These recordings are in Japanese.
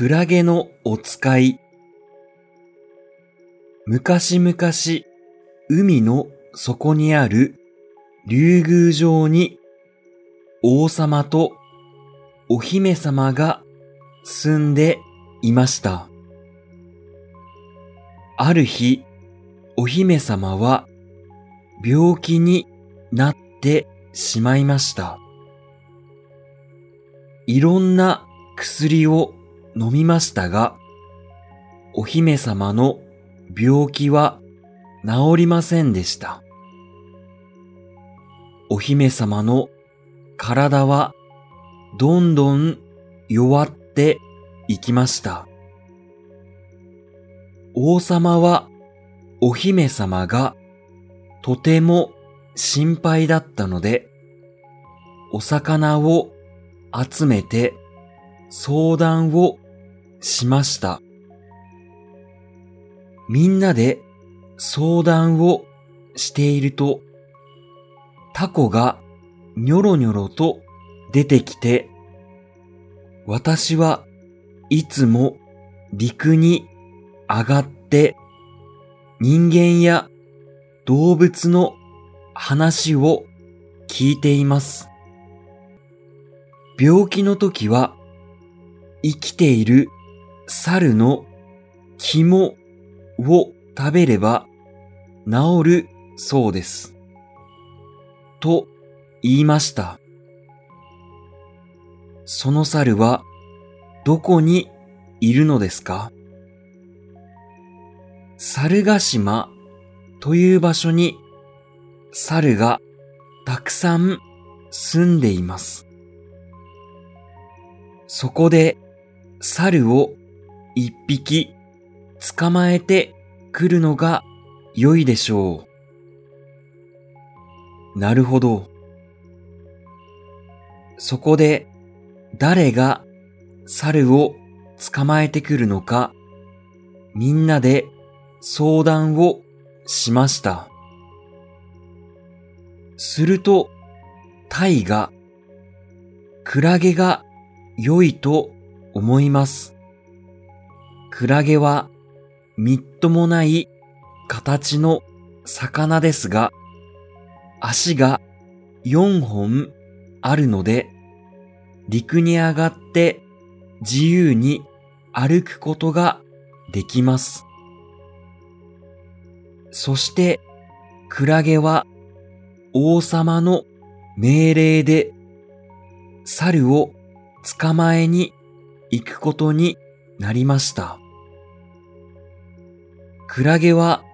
クラゲのお使い。昔々、海の底にある竜宮城に王様とお姫様が住んでいました。ある日、お姫様は病気になってしまいました。いろんな薬を飲みましたが、お姫様の病気は治りませんでした。お姫様の体はどんどん弱っていきました。王様はお姫様がとても心配だったので、お魚を集めて相談をしました。みんなで相談をしていると、タコがニョロニョロと出てきて、私はいつも陸に上がって人間や動物の話を聞いています。病気の時は生きている猿の肝を食べれば治るそうです。と言いました。その猿はどこにいるのですか？猿ヶ島という場所に猿がたくさん住んでいます。そこで猿を一匹捕まえてくるのが良いでしょう。なるほど。そこで誰が猿を捕まえてくるのかみんなで相談をしました。すると、タイが、クラゲが良いと思います。クラゲはみっともない形の魚ですが、足が4本あるので、陸に上がって自由に歩くことができます。そして、クラゲは王様の命令で猿を捕まえに行くことになりました。クラゲは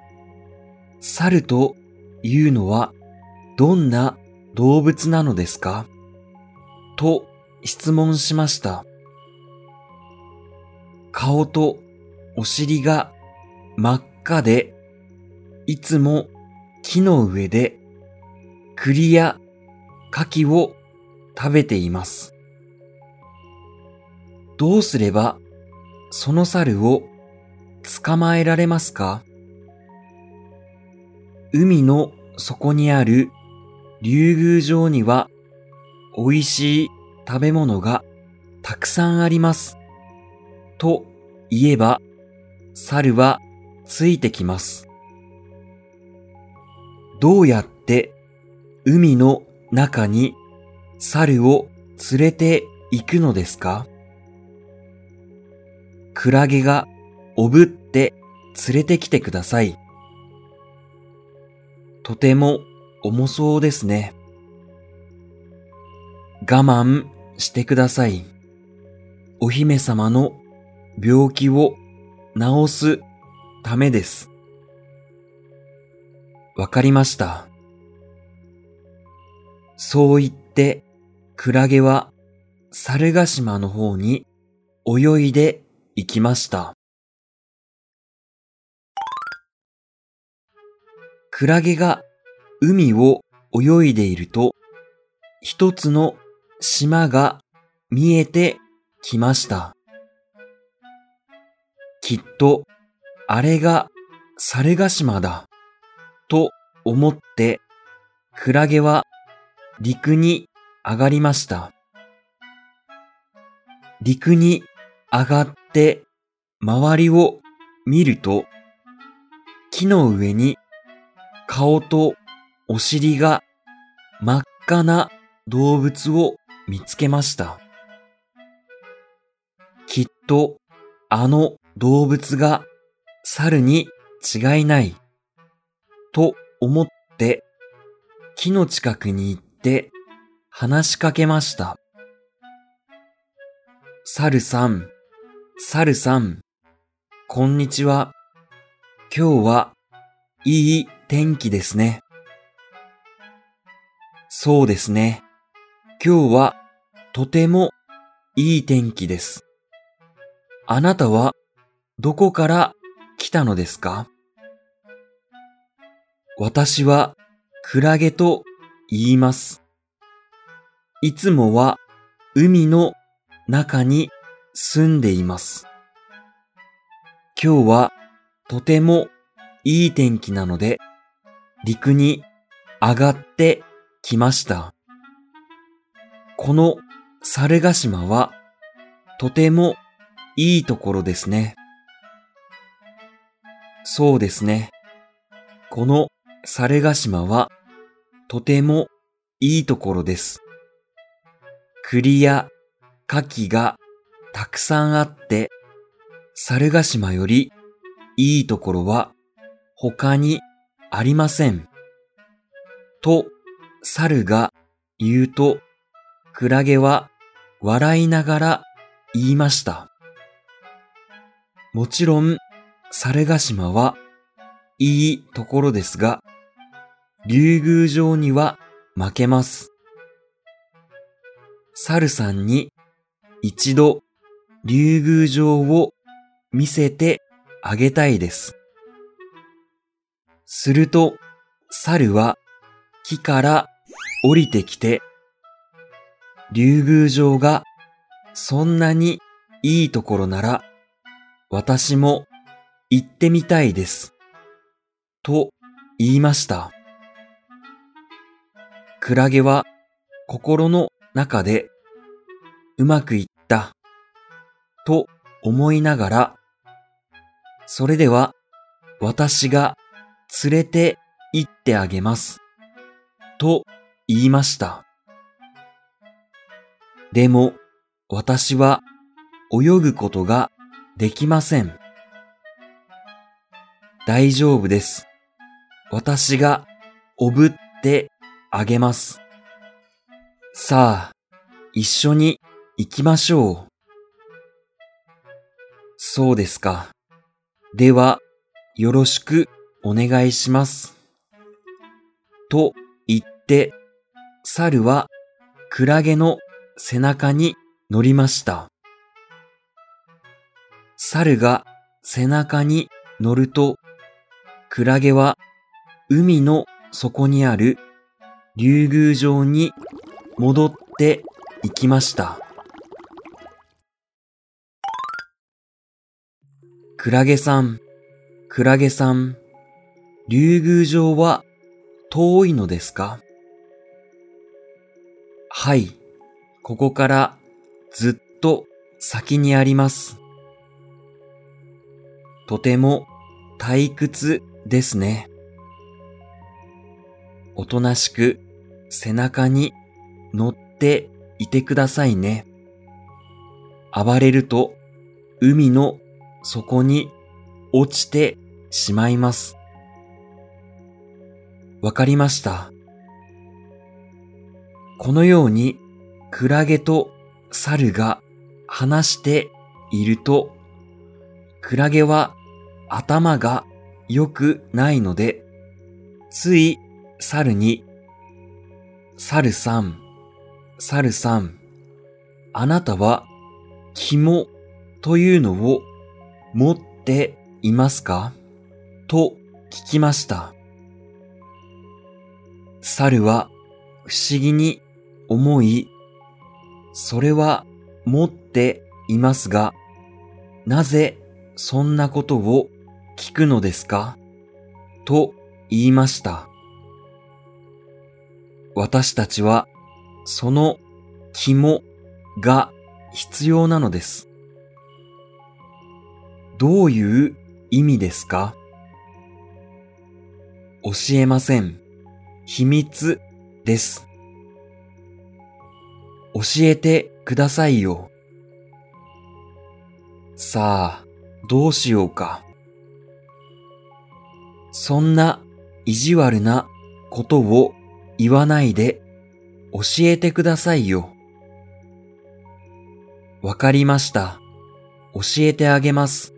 猿というのはどんな動物なのですか？と質問しました。顔とお尻が真っ赤でいつも木の上で栗や柿を食べています。どうすればその猿を捕まえられますか？海の底にある竜宮城には美味しい食べ物がたくさんあります。と言えば猿はついてきます。どうやって海の中に猿を連れて行くのですか？クラゲがおぶって連れてきてください。とても重そうですね。我慢してください。お姫様の病気を治すためです。わかりました。そう言って、クラゲは猿ヶ島の方に泳いで行きました。クラゲが海を泳いでいると、一つの島が見えてきました。きっと、あれが猿ヶ島だ。と思って、クラゲは陸に上がりました。陸に上がっって周りを見ると、木の上に顔とお尻が真っ赤な動物を見つけました。きっとあの動物が猿に違いないと思って木の近くに行って話しかけました。猿さん、猿さん、こんにちは。今日はいい天気ですね。そうですね。今日はとてもいい天気です。あなたはどこから来たのですか？私はクラゲと言います。いつもは海の中に住んでいます。今日はとてもいい天気なので陸に上がってきました。この猿ヶ島はとてもいいところですね。そうですね。この猿ヶ島はとてもいいところです。栗や牡蠣がたくさんあって、猿ヶ島よりいいところは他にありません。と、猿が言うと、クラゲは笑いながら言いました。もちろん、猿ヶ島はいいところですが、竜宮城には負けます。猿さんに一度竜宮城を見せてあげたいです。すると、猿は木から降りてきて、竜宮城がそんなにいいところなら、私も行ってみたいです。と言いました。クラゲは心の中でうまくいったと思いながら、それでは私が連れて行ってあげます。と言いました。でも私は泳ぐことができません。大丈夫です。私がおぶってあげます。さあ、一緒に行きましょう。そうですか。では、よろしくお願いします。と言って、猿はクラゲの背中に乗りました。猿が背中に乗ると、クラゲは海の底にある竜宮城に戻って行きました。クラゲさん、クラゲさん、竜宮城は遠いのですか？はい、ここからずっと先にあります。とても退屈ですね。おとなしく背中に乗っていてくださいね。暴れると海の底に落ちてしまいます。わかりました。このようにクラゲと猿が話していると、クラゲは頭が良くないので、つい猿に猿さん、猿さん、あなたは肝というのを持っていますか？と聞きました。猿は不思議に思い、それは持っていますが、なぜそんなことを聞くのですか？と言いました。私たちはその肝が必要なのです。どういう意味ですか？教えません。秘密です。教えてくださいよ。さあ、どうしようか。そんな意地悪なことを言わないで教えてくださいよ。わかりました。教えてあげます。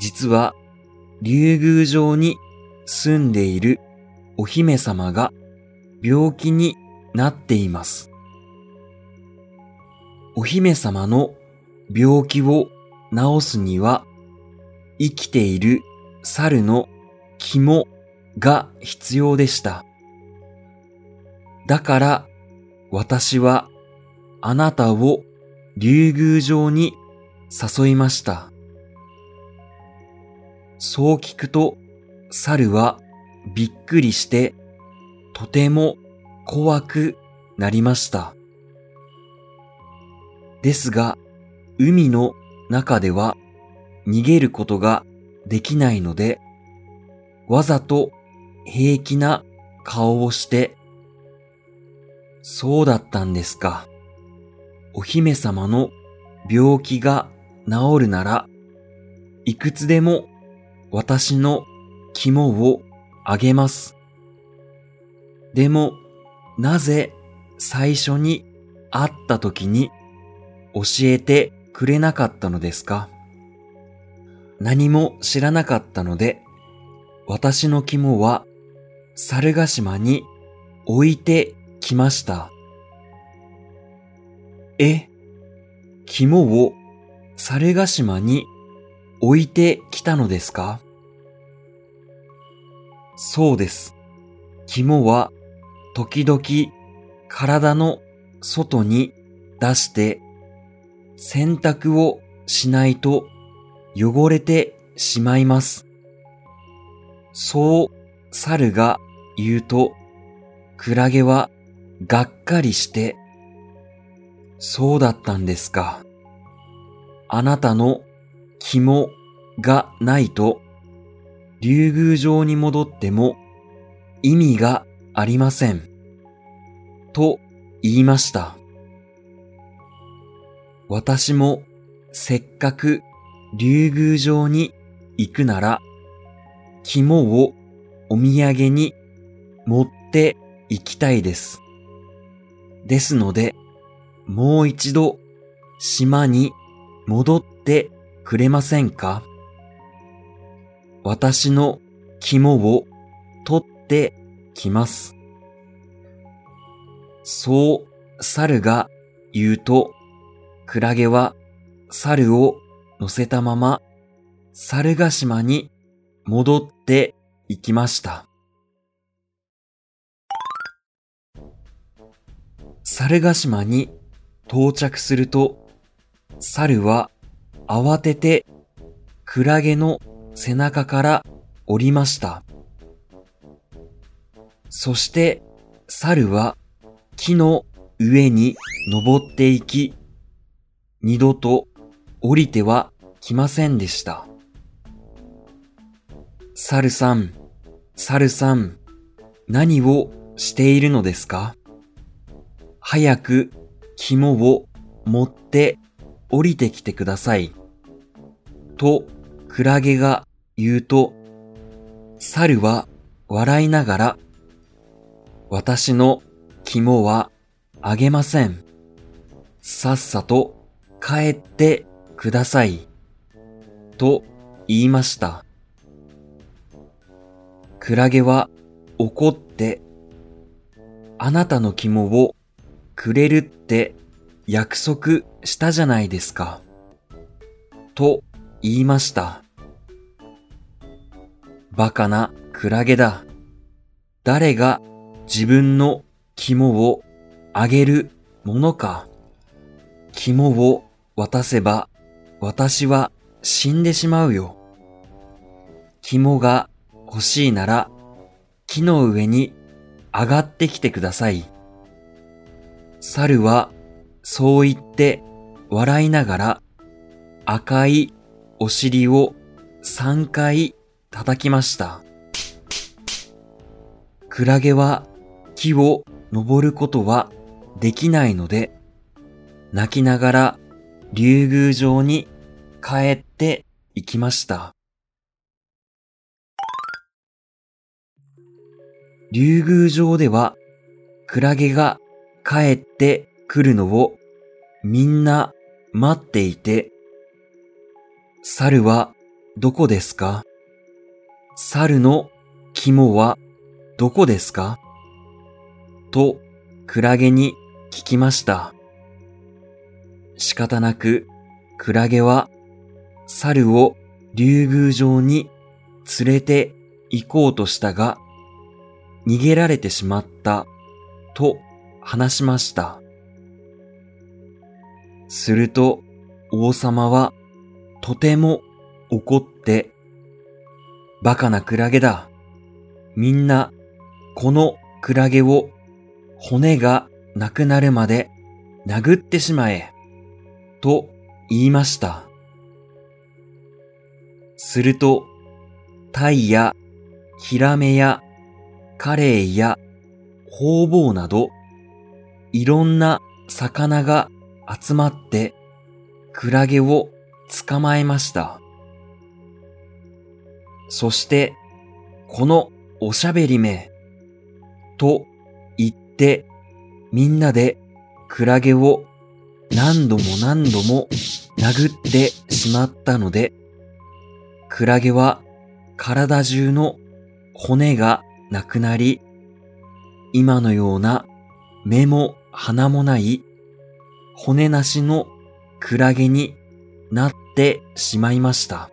実は、竜宮城に住んでいるお姫様が病気になっています。お姫様の病気を治すには生きている猿の肝が必要でした。だから私はあなたを竜宮城に誘いました。そう聞くと猿はびっくりしてとても怖くなりました。ですが海の中では逃げることができないのでわざと平気な顔をして、そうだったんですか。お姫様の病気が治るなら、いくつでも私の肝をあげます。でも、なぜ最初に会った時に教えてくれなかったのですか？何も知らなかったので、私の肝は猿ヶ島に置いてきました。え、肝を猿ヶ島に置いてきたのですか？そうです。肝は時々体の外に出して洗濯をしないと汚れてしまいます。そう猿が言うと、クラゲはがっかりして、そうだったんですか。あなたの肝がないと、竜宮城に戻っても意味がありません。と言いました。私もせっかく竜宮城に行くなら肝をお土産に持って行きたいです。ですので、もう一度島に戻ってくれませんか？私の肝を取ってきます。そう猿が言うと、クラゲは猿を乗せたまま猿ヶ島に戻っていきました。猿ヶ島に到着すると、猿は慌ててクラゲの背中から降りました。そして猿は木の上に登っていき、二度と降りては来ませんでした。サルさん、サルさん、何をしているのですか？早く肝を持って降りてきてください。と、クラゲが言うと、猿は笑いながら、私の肝はあげません。さっさと帰ってください。と言いました。クラゲは怒って、あなたの肝をくれるって約束したじゃないですか。と言いました。バカなクラゲだ。誰が自分の肝をあげるものか。肝を渡せば私は死んでしまうよ。肝が欲しいなら木の上に上がってきてください。猿はそう言って笑いながら赤いお尻を3回叩きました。クラゲは木を登ることはできないので、泣きながら竜宮城に帰って行きました。竜宮城ではクラゲが帰ってくるのをみんな待っていて、猿はどこですか？猿の肝はどこですか？とクラゲに聞きました。仕方なくクラゲは猿を竜宮城に連れて行こうとしたが、逃げられてしまったと話しました。すると王様はとても怒って、バカなクラゲだ。みんなこのクラゲを骨がなくなるまで殴ってしまえ。と言いました。すると、タイやヒラメやカレイやホウボウなど、いろんな魚が集まってクラゲを捕まえました。そして、このおしゃべりめ、と言ってみんなでクラゲを何度も何度も殴ってしまったので、クラゲは体中の骨がなくなり、今のような目も鼻もない骨なしのクラゲになってしまいました。